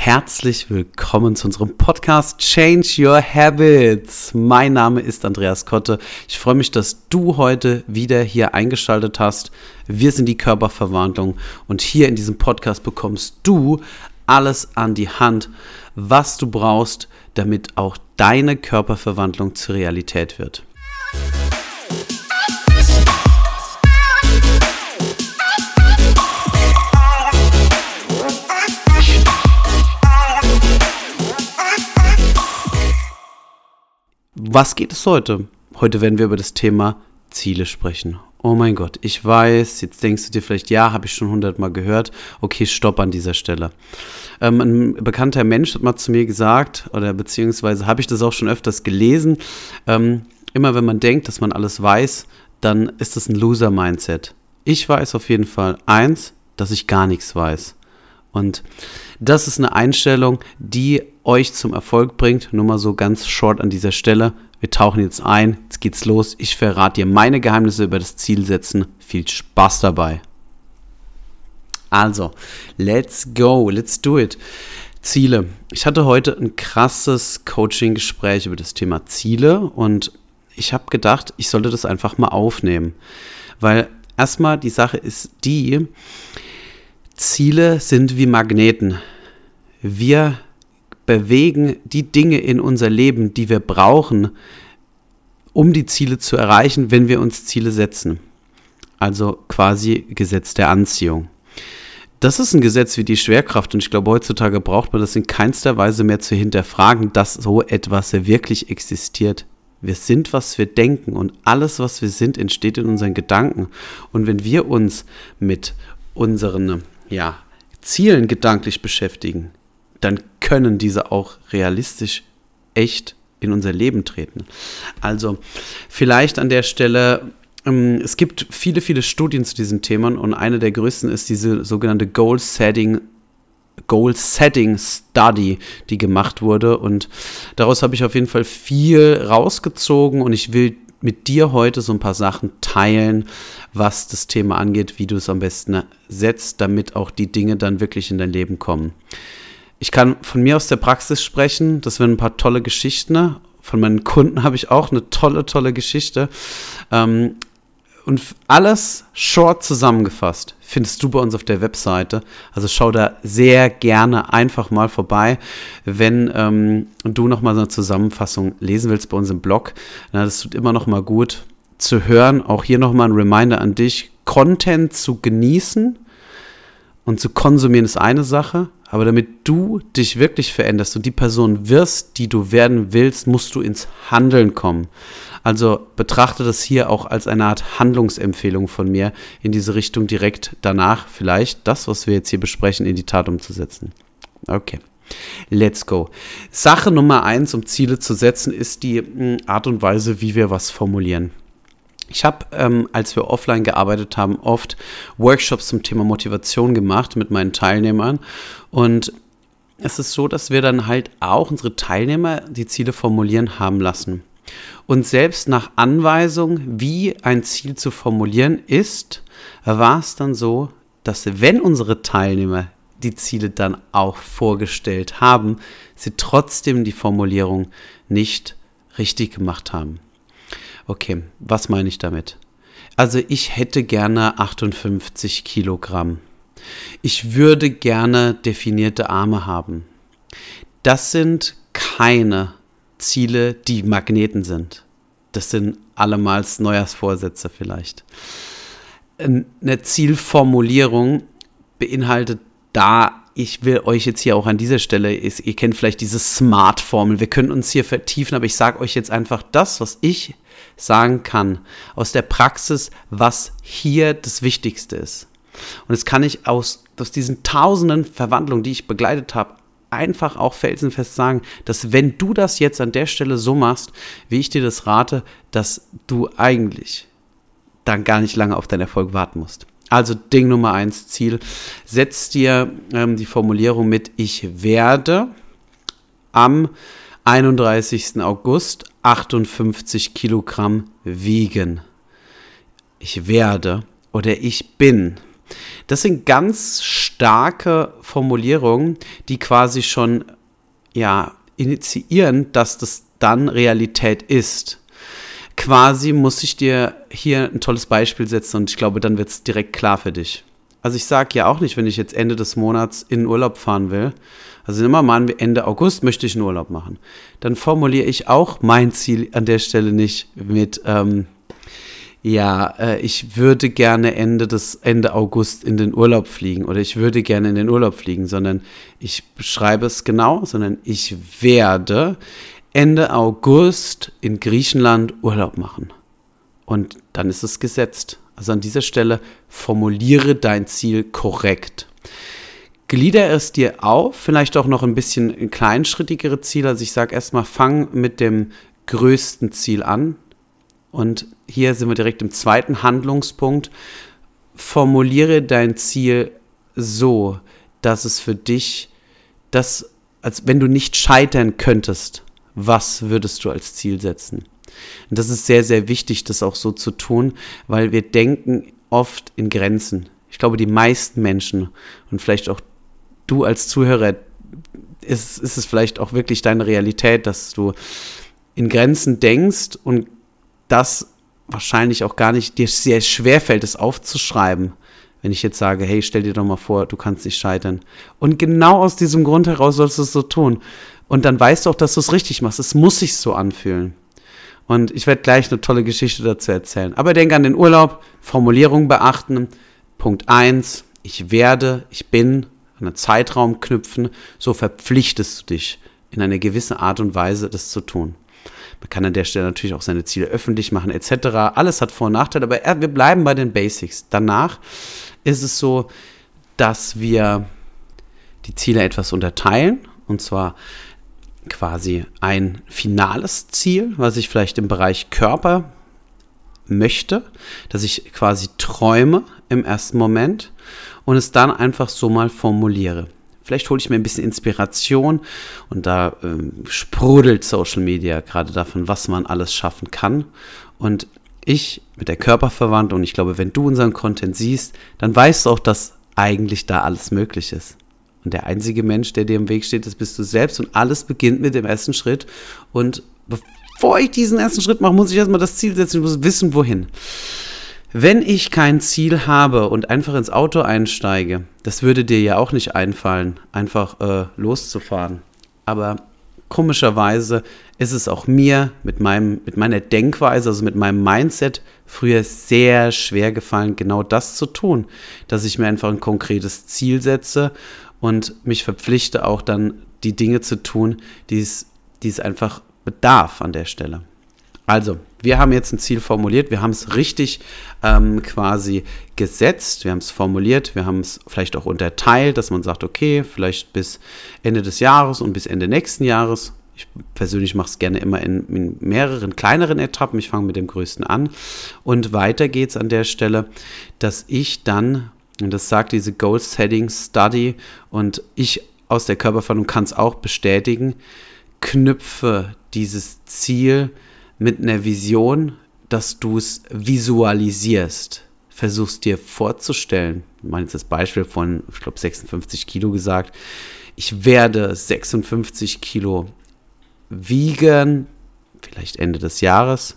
Herzlich willkommen zu unserem Podcast Change Your Habits. Mein Name ist Andreas Kotte. Ich freue mich, dass du heute wieder hier eingeschaltet hast. Wir sind die Körperverwandlung und hier in diesem Podcast bekommst du alles an die Hand, was du brauchst, damit auch deine Körperverwandlung zur Realität wird. Was geht es heute? Heute werden wir über das Thema Ziele sprechen. Oh mein Gott, ich weiß, jetzt denkst du dir vielleicht, ja, habe ich schon hundertmal gehört. Okay, stopp an dieser Stelle. Ähm, ein bekannter Mensch hat mal zu mir gesagt, oder beziehungsweise habe ich das auch schon öfters gelesen, ähm, immer wenn man denkt, dass man alles weiß, dann ist das ein Loser-Mindset. Ich weiß auf jeden Fall eins, dass ich gar nichts weiß. Und das ist eine Einstellung, die euch zum Erfolg bringt. Nur mal so ganz short an dieser Stelle. Wir tauchen jetzt ein, jetzt geht's los. Ich verrate dir meine Geheimnisse über das Zielsetzen. Viel Spaß dabei. Also, let's go, let's do it. Ziele. Ich hatte heute ein krasses Coaching-Gespräch über das Thema Ziele und ich habe gedacht, ich sollte das einfach mal aufnehmen. Weil erstmal die Sache ist die, Ziele sind wie Magneten. Wir bewegen die Dinge in unser Leben, die wir brauchen, um die Ziele zu erreichen, wenn wir uns Ziele setzen. Also quasi Gesetz der Anziehung. Das ist ein Gesetz wie die Schwerkraft und ich glaube, heutzutage braucht man das in keinster Weise mehr zu hinterfragen, dass so etwas wirklich existiert. Wir sind, was wir denken und alles, was wir sind, entsteht in unseren Gedanken. Und wenn wir uns mit unseren ja, Zielen gedanklich beschäftigen, dann können diese auch realistisch echt in unser Leben treten. Also vielleicht an der Stelle, ähm, es gibt viele, viele Studien zu diesen Themen und eine der größten ist diese sogenannte Goal Setting Goal Setting Study, die gemacht wurde. Und daraus habe ich auf jeden Fall viel rausgezogen und ich will mit dir heute so ein paar Sachen teilen, was das Thema angeht, wie du es am besten setzt, damit auch die Dinge dann wirklich in dein Leben kommen. Ich kann von mir aus der Praxis sprechen. Das werden ein paar tolle Geschichten. Von meinen Kunden habe ich auch eine tolle, tolle Geschichte. Ähm, und alles short zusammengefasst findest du bei uns auf der Webseite. Also schau da sehr gerne einfach mal vorbei, wenn ähm, du nochmal so eine Zusammenfassung lesen willst bei uns im Blog. Na, das tut immer noch mal gut zu hören. Auch hier nochmal ein Reminder an dich. Content zu genießen und zu konsumieren ist eine Sache, aber damit du dich wirklich veränderst und die Person wirst, die du werden willst, musst du ins Handeln kommen. Also betrachte das hier auch als eine Art Handlungsempfehlung von mir in diese Richtung direkt danach vielleicht das, was wir jetzt hier besprechen, in die Tat umzusetzen. Okay. Let's go. Sache Nummer eins, um Ziele zu setzen, ist die hm, Art und Weise, wie wir was formulieren. Ich habe, ähm, als wir offline gearbeitet haben, oft Workshops zum Thema Motivation gemacht mit meinen Teilnehmern. Und es ist so, dass wir dann halt auch unsere Teilnehmer die Ziele formulieren haben lassen. Und selbst nach Anweisung, wie ein Ziel zu formulieren ist, war es dann so, dass wenn unsere Teilnehmer die Ziele dann auch vorgestellt haben, sie trotzdem die Formulierung nicht richtig gemacht haben. Okay, was meine ich damit? Also ich hätte gerne 58 Kilogramm. Ich würde gerne definierte Arme haben. Das sind keine Ziele, die Magneten sind. Das sind allemals Neujahrsvorsätze vielleicht. Eine Zielformulierung beinhaltet da ich will euch jetzt hier auch an dieser Stelle, ihr kennt vielleicht diese Smart-Formel, wir können uns hier vertiefen, aber ich sage euch jetzt einfach das, was ich sagen kann aus der Praxis, was hier das Wichtigste ist. Und das kann ich aus, aus diesen tausenden Verwandlungen, die ich begleitet habe, einfach auch felsenfest sagen, dass wenn du das jetzt an der Stelle so machst, wie ich dir das rate, dass du eigentlich dann gar nicht lange auf deinen Erfolg warten musst. Also Ding Nummer eins, Ziel. Setz dir ähm, die Formulierung mit Ich werde am 31. August 58 Kilogramm wiegen. Ich werde oder ich bin. Das sind ganz starke Formulierungen, die quasi schon ja initiieren, dass das dann Realität ist. Quasi muss ich dir hier ein tolles Beispiel setzen und ich glaube, dann wird es direkt klar für dich. Also ich sage ja auch nicht, wenn ich jetzt Ende des Monats in Urlaub fahren will, also wir mal Ende August möchte ich einen Urlaub machen, dann formuliere ich auch mein Ziel an der Stelle nicht mit, ähm, ja, äh, ich würde gerne Ende des Ende August in den Urlaub fliegen oder ich würde gerne in den Urlaub fliegen, sondern ich beschreibe es genau, sondern ich werde Ende August in Griechenland Urlaub machen. Und dann ist es gesetzt. Also an dieser Stelle formuliere dein Ziel korrekt. Glieder es dir auf, vielleicht auch noch ein bisschen kleinschrittigere Ziele. Also ich sage erstmal, fang mit dem größten Ziel an. Und hier sind wir direkt im zweiten Handlungspunkt. Formuliere dein Ziel so, dass es für dich, das, als wenn du nicht scheitern könntest, was würdest du als Ziel setzen? Und das ist sehr, sehr wichtig, das auch so zu tun, weil wir denken oft in Grenzen. Ich glaube, die meisten Menschen und vielleicht auch du als Zuhörer, ist, ist es vielleicht auch wirklich deine Realität, dass du in Grenzen denkst und das wahrscheinlich auch gar nicht dir sehr schwer fällt, es aufzuschreiben. Wenn ich jetzt sage, hey, stell dir doch mal vor, du kannst nicht scheitern. Und genau aus diesem Grund heraus sollst du es so tun. Und dann weißt du auch, dass du es richtig machst. Es muss sich so anfühlen. Und ich werde gleich eine tolle Geschichte dazu erzählen. Aber denk an den Urlaub, Formulierung beachten. Punkt 1, ich werde, ich bin, an einen Zeitraum knüpfen, so verpflichtest du dich in einer gewissen Art und Weise, das zu tun. Man kann an der Stelle natürlich auch seine Ziele öffentlich machen, etc. Alles hat Vor- und Nachteile, aber wir bleiben bei den Basics. Danach ist es so, dass wir die Ziele etwas unterteilen. Und zwar quasi ein finales Ziel, was ich vielleicht im Bereich Körper möchte, dass ich quasi träume im ersten Moment und es dann einfach so mal formuliere. Vielleicht hole ich mir ein bisschen Inspiration und da ähm, sprudelt Social Media gerade davon, was man alles schaffen kann. Und ich mit der Körperverwandlung, ich glaube, wenn du unseren Content siehst, dann weißt du auch, dass eigentlich da alles möglich ist. Und der einzige Mensch, der dir im Weg steht, das bist du selbst. Und alles beginnt mit dem ersten Schritt. Und bevor ich diesen ersten Schritt mache, muss ich erstmal das Ziel setzen. Ich muss wissen, wohin. Wenn ich kein Ziel habe und einfach ins Auto einsteige, das würde dir ja auch nicht einfallen, einfach äh, loszufahren. Aber komischerweise ist es auch mir mit, meinem, mit meiner Denkweise, also mit meinem Mindset, früher sehr schwer gefallen, genau das zu tun, dass ich mir einfach ein konkretes Ziel setze und mich verpflichte auch dann die Dinge zu tun, die es, die es einfach bedarf an der Stelle. Also, wir haben jetzt ein Ziel formuliert, wir haben es richtig ähm, quasi gesetzt, wir haben es formuliert, wir haben es vielleicht auch unterteilt, dass man sagt, okay, vielleicht bis Ende des Jahres und bis Ende nächsten Jahres. Ich persönlich mache es gerne immer in, in, mehreren kleineren Etappen. Ich fange mit dem größten an. Und weiter geht es an der Stelle, dass ich dann, und das sagt diese Goal Setting Study, und ich aus der Körperverhandlung kann es auch bestätigen, knüpfe dieses Ziel mit einer Vision, dass du es visualisierst. Versuchst dir vorzustellen. Ich meine jetzt das Beispiel von, ich glaube, 56 Kilo gesagt. Ich werde 56 Kilo wiegen, vielleicht Ende des Jahres.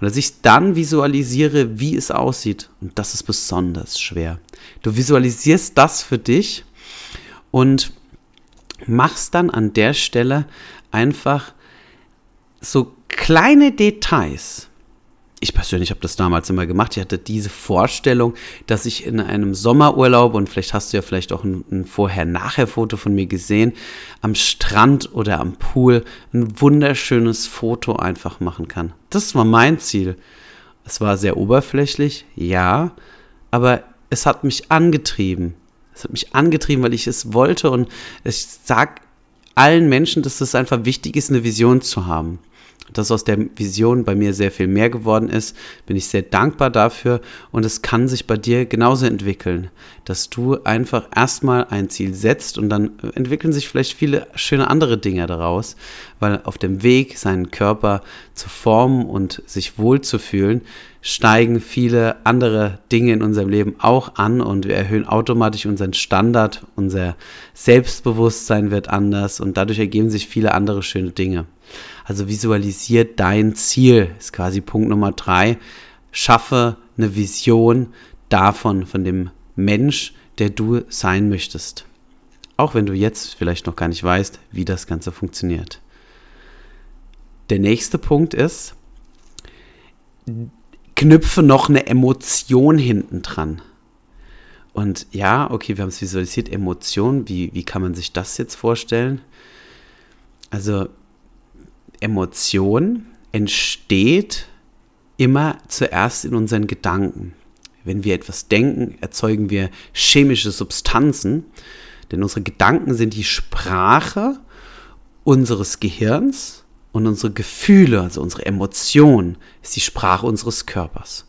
Und dass ich dann visualisiere, wie es aussieht. Und das ist besonders schwer. Du visualisierst das für dich und machst dann an der Stelle einfach so kleine Details. Ich persönlich habe das damals immer gemacht. Ich hatte diese Vorstellung, dass ich in einem Sommerurlaub, und vielleicht hast du ja vielleicht auch ein, ein Vorher-Nachher-Foto von mir gesehen, am Strand oder am Pool ein wunderschönes Foto einfach machen kann. Das war mein Ziel. Es war sehr oberflächlich, ja, aber es hat mich angetrieben. Es hat mich angetrieben, weil ich es wollte und ich sage allen Menschen, dass es einfach wichtig ist, eine Vision zu haben dass aus der Vision bei mir sehr viel mehr geworden ist, bin ich sehr dankbar dafür und es kann sich bei dir genauso entwickeln, dass du einfach erstmal ein Ziel setzt und dann entwickeln sich vielleicht viele schöne andere Dinge daraus, weil auf dem Weg, seinen Körper zu formen und sich wohlzufühlen, steigen viele andere Dinge in unserem Leben auch an und wir erhöhen automatisch unseren Standard, unser Selbstbewusstsein wird anders und dadurch ergeben sich viele andere schöne Dinge. Also visualisiert dein Ziel, ist quasi Punkt Nummer drei. Schaffe eine Vision davon, von dem Mensch, der du sein möchtest. Auch wenn du jetzt vielleicht noch gar nicht weißt, wie das Ganze funktioniert. Der nächste Punkt ist, knüpfe noch eine Emotion hinten dran. Und ja, okay, wir haben es visualisiert, Emotion, wie, wie kann man sich das jetzt vorstellen? Also Emotion entsteht immer zuerst in unseren Gedanken. Wenn wir etwas denken, erzeugen wir chemische Substanzen, denn unsere Gedanken sind die Sprache unseres Gehirns und unsere Gefühle, also unsere Emotionen, ist die Sprache unseres Körpers.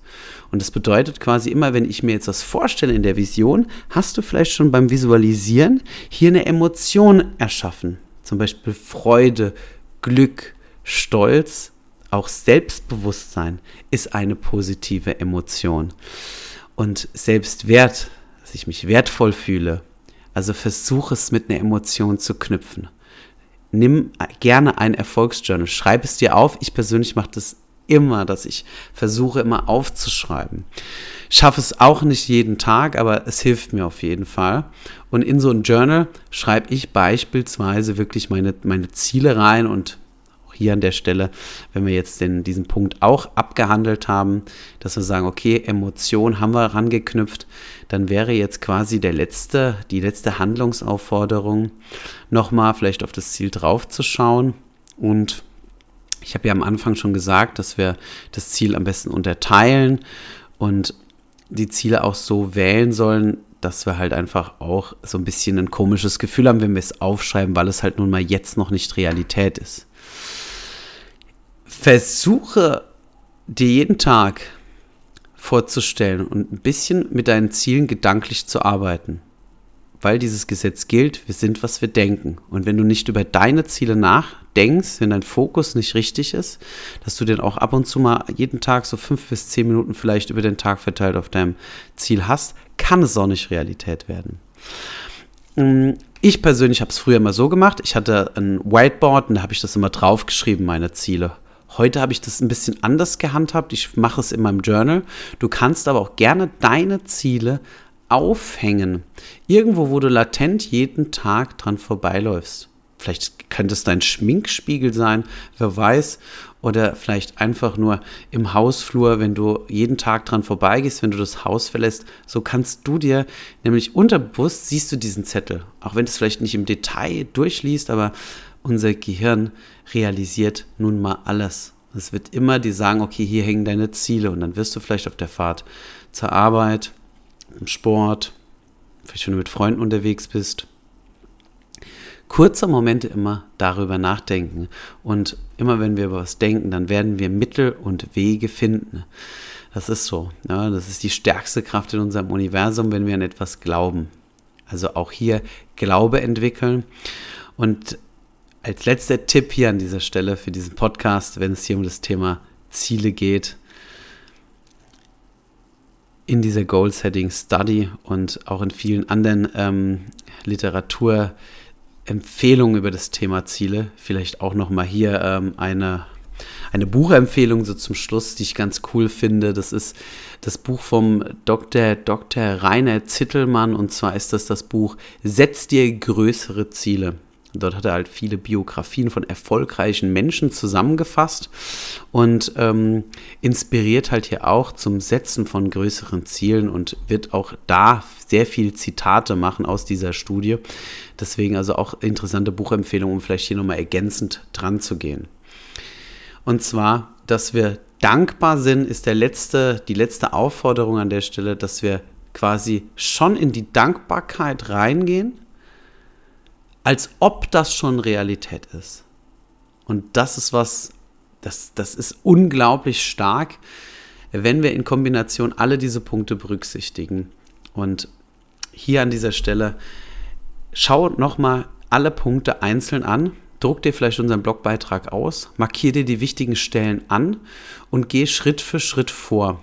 Und das bedeutet quasi immer, wenn ich mir jetzt was vorstelle in der Vision, hast du vielleicht schon beim Visualisieren hier eine Emotion erschaffen. Zum Beispiel Freude, Glück, Stolz, auch Selbstbewusstsein ist eine positive Emotion. Und Selbstwert, dass ich mich wertvoll fühle, also versuche es mit einer Emotion zu knüpfen nimm gerne ein Erfolgsjournal, schreib es dir auf. Ich persönlich mache das immer, dass ich versuche immer aufzuschreiben. Ich schaffe es auch nicht jeden Tag, aber es hilft mir auf jeden Fall. Und in so ein Journal schreibe ich beispielsweise wirklich meine, meine Ziele rein und hier an der Stelle, wenn wir jetzt den, diesen Punkt auch abgehandelt haben, dass wir sagen, okay, Emotion haben wir rangeknüpft, dann wäre jetzt quasi der letzte, die letzte Handlungsaufforderung, nochmal vielleicht auf das Ziel draufzuschauen. Und ich habe ja am Anfang schon gesagt, dass wir das Ziel am besten unterteilen und die Ziele auch so wählen sollen, dass wir halt einfach auch so ein bisschen ein komisches Gefühl haben, wenn wir es aufschreiben, weil es halt nun mal jetzt noch nicht Realität ist versuche dir jeden Tag vorzustellen und ein bisschen mit deinen Zielen gedanklich zu arbeiten. Weil dieses Gesetz gilt, wir sind, was wir denken. Und wenn du nicht über deine Ziele nachdenkst, wenn dein Fokus nicht richtig ist, dass du den auch ab und zu mal jeden Tag so fünf bis zehn Minuten vielleicht über den Tag verteilt auf deinem Ziel hast, kann es auch nicht Realität werden. Mm, ich persönlich habe es früher immer so gemacht. Ich hatte ein Whiteboard und da habe ich das immer draufgeschrieben, meine Ziele. Heute habe ich das ein bisschen anders gehandhabt. Ich mache es in meinem Journal. Du kannst aber auch gerne deine Ziele aufhängen. Irgendwo, wo du latent jeden Tag dran vorbeiläufst. Vielleicht könnte es dein Schminkspiegel sein, wer weiß. Oder vielleicht einfach nur im Hausflur, wenn du jeden Tag dran vorbeigehst, wenn du das Haus verlässt. So kannst du dir nämlich unterbewusst siehst du diesen Zettel. Auch wenn du es vielleicht nicht im Detail durchliest, aber unser Gehirn realisiert nun mal alles. Es wird immer dir sagen, okay, hier hängen deine Ziele und dann wirst du vielleicht auf der Fahrt zur Arbeit, im Sport, vielleicht wenn du mit Freunden unterwegs bist, kurze Momente immer darüber nachdenken. Und immer wenn wir über was denken, dann werden wir Mittel und Wege finden. Das ist so. Ja, das ist die stärkste Kraft in unserem Universum, wenn wir an etwas glauben. Also auch hier Glaube entwickeln. Und als letzter Tipp hier an dieser Stelle für diesen Podcast, wenn es hier um das Thema Ziele geht, in dieser Goal Setting Study und auch in vielen anderen ähm, Literaturempfehlungen über das Thema Ziele, vielleicht auch nochmal hier ähm, eine, eine Buchempfehlung so zum Schluss, die ich ganz cool finde. Das ist das Buch vom Dr. Dr. Rainer Zittelmann und zwar ist das das Buch Setz dir größere Ziele. Dort hat er halt viele Biografien von erfolgreichen Menschen zusammengefasst und ähm, inspiriert halt hier auch zum Setzen von größeren Zielen und wird auch da sehr viel Zitate machen aus dieser Studie. Deswegen also auch interessante Buchempfehlung, um vielleicht hier nochmal ergänzend dran zu gehen. Und zwar, dass wir dankbar sind, ist der letzte, die letzte Aufforderung an der Stelle, dass wir quasi schon in die Dankbarkeit reingehen als ob das schon Realität ist. Und das ist was, das, das ist unglaublich stark, wenn wir in Kombination alle diese Punkte berücksichtigen. Und hier an dieser Stelle, schau nochmal alle Punkte einzeln an. druck dir vielleicht unseren Blogbeitrag aus, markier dir die wichtigen Stellen an und geh Schritt für Schritt vor.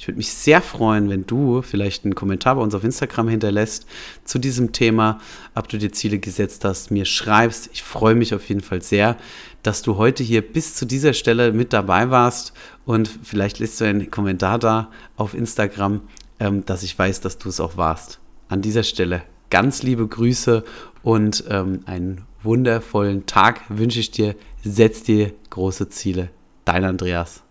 Ich würde mich sehr freuen, wenn du vielleicht einen Kommentar bei uns auf Instagram hinterlässt zu diesem Thema, ob du dir Ziele gesetzt hast, mir schreibst. Ich freue mich auf jeden Fall sehr, dass du heute hier bis zu dieser Stelle mit dabei warst und vielleicht lässt du einen Kommentar da auf Instagram, ähm, dass ich weiß, dass du es auch warst. An dieser Stelle ganz liebe Grüße und ähm, einen wundervollen Tag wünsche ich dir. Setz dir große Ziele. Dein Andreas.